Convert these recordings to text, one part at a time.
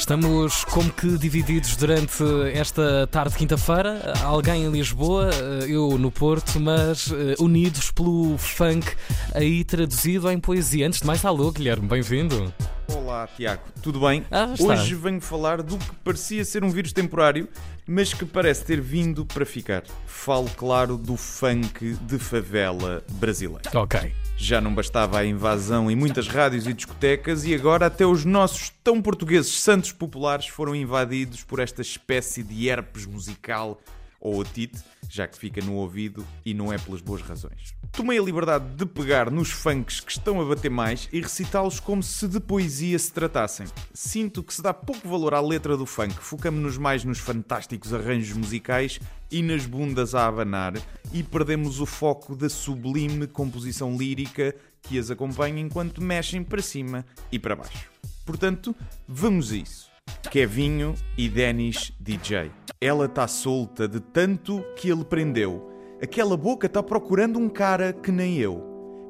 Estamos como que divididos durante esta tarde de quinta-feira. Alguém em Lisboa, eu no Porto, mas eh, unidos pelo funk aí traduzido em poesia. Antes de mais, alô, Guilherme, bem-vindo. Olá, Tiago, tudo bem? Ah. Hoje venho falar do que parecia ser um vírus temporário, mas que parece ter vindo para ficar. Falo, claro, do funk de favela brasileiro. Ok. Já não bastava a invasão em muitas rádios e discotecas e agora até os nossos tão portugueses santos populares foram invadidos por esta espécie de herpes musical ou otite, já que fica no ouvido e não é pelas boas razões. Tomei a liberdade de pegar nos funks que estão a bater mais e recitá-los como se de poesia se tratassem. Sinto que se dá pouco valor à letra do funk, focamos-nos mais nos fantásticos arranjos musicais e nas bundas a abanar e perdemos o foco da sublime composição lírica que as acompanha enquanto mexem para cima e para baixo. Portanto, vamos a isso. Kevinho e Denis DJ. Ela tá solta de tanto que ele prendeu. Aquela boca tá procurando um cara que nem eu.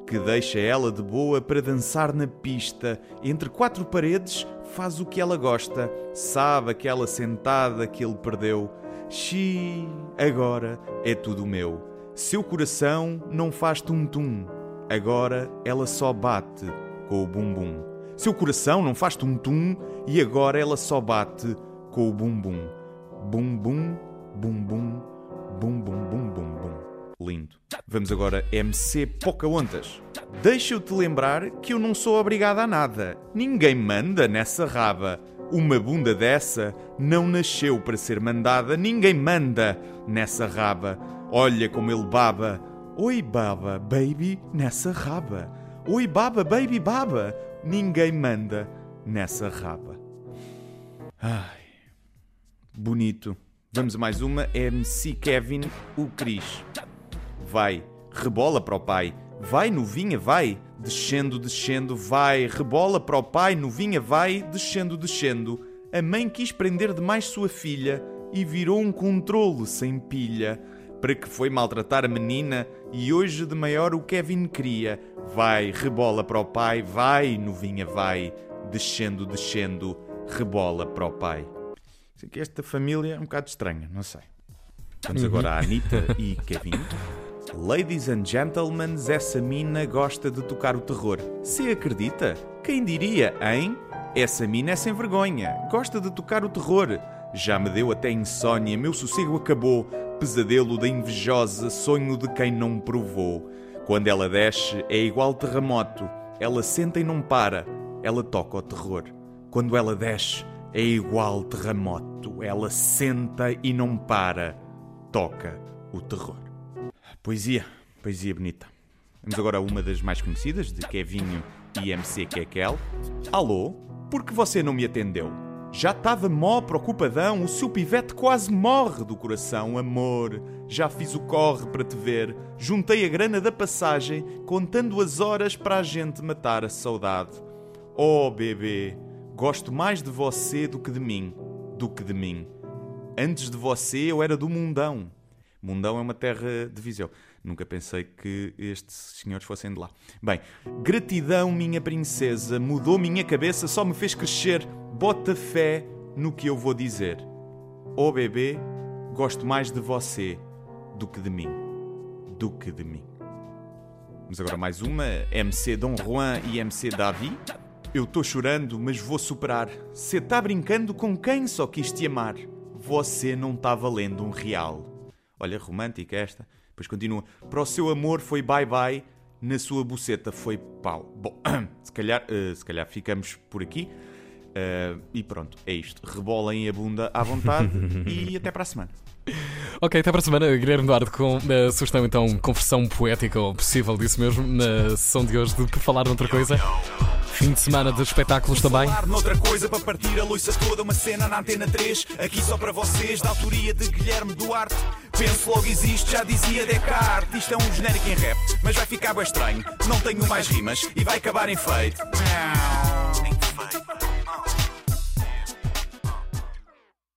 Que deixa ela de boa para dançar na pista. Entre quatro paredes faz o que ela gosta. Sabe aquela sentada que ele perdeu. Xi, agora é tudo meu. Seu coração não faz tum-tum. Agora ela só bate com o bumbum. Seu coração não faz tum-tum e agora ela só bate com o bumbum. Bum bum, bum bum, bum bum bum. Lindo. Vamos agora MC Pocahontas. Deixa-eu-te lembrar que eu não sou obrigada a nada. Ninguém manda nessa raba. Uma bunda dessa não nasceu para ser mandada. Ninguém manda nessa raba. Olha como ele baba. Oi baba, baby, nessa raba. Oi baba, baby, baba. Ninguém manda nessa raba. Ai, bonito. Vamos a mais uma. MC Kevin, o Cris. Vai, rebola para o pai. Vai, novinha, vai. Descendo, descendo, vai. Rebola para o pai, novinha, vai. Descendo, descendo. A mãe quis prender demais sua filha e virou um controle sem pilha. Para que foi maltratar a menina e hoje de maior o Kevin queria. Vai, rebola para o pai, vai, novinha, vai. Descendo, descendo, rebola para o pai. Sei que esta família é um bocado estranha, não sei. Vamos agora a Anitta e Kevin. Ladies and gentlemen, essa mina gosta de tocar o terror. Se acredita? Quem diria, hein? Essa mina é sem vergonha. Gosta de tocar o terror. Já me deu até insônia, meu sossego acabou. Pesadelo da invejosa, sonho de quem não provou. Quando ela desce, é igual terremoto. Ela senta e não para. Ela toca o terror. Quando ela desce, é igual terremoto. Ela senta e não para. Toca o terror. Poesia, poesia bonita. Vamos agora a uma das mais conhecidas, de Kevinho e MC Kekel. Alô, por que você não me atendeu? Já estava mó preocupadão, o seu pivete quase morre do coração, amor. Já fiz o corre para te ver, juntei a grana da passagem, contando as horas para a gente matar a saudade. Oh, bebê, gosto mais de você do que de mim, do que de mim. Antes de você eu era do mundão. Mundão é uma terra de Viseu. Nunca pensei que estes senhores fossem de lá. Bem, gratidão, minha princesa, mudou minha cabeça, só me fez crescer. Bota fé no que eu vou dizer. Oh bebê, gosto mais de você do que de mim. Do que de mim. Vamos agora mais uma. MC Dom Juan e MC Davi. Eu tô chorando, mas vou superar. Cê tá brincando com quem só quis te amar. Você não tá valendo um real. Olha, romântica esta. Depois continua. Para o seu amor foi bye-bye, na sua buceta foi pau. Bom, se calhar, eh, se calhar ficamos por aqui. Eh, e pronto, é isto. Rebolem a bunda à vontade e até para a semana. Ok, até para a semana, Guilherme Duarte, com a sugestão então, com versão poética ou possível disso mesmo, na sessão de hoje de Falar Noutra Coisa. Fim de semana de espetáculos também. Noutra coisa para partir a loiça toda, uma cena na antena 3, aqui só para vocês, da autoria de Guilherme Duarte. Penso logo existe, já dizia Descartes. Isto é um genérico em rap, mas vai ficar bem estranho. Não tenho mais rimas e vai acabar em feito.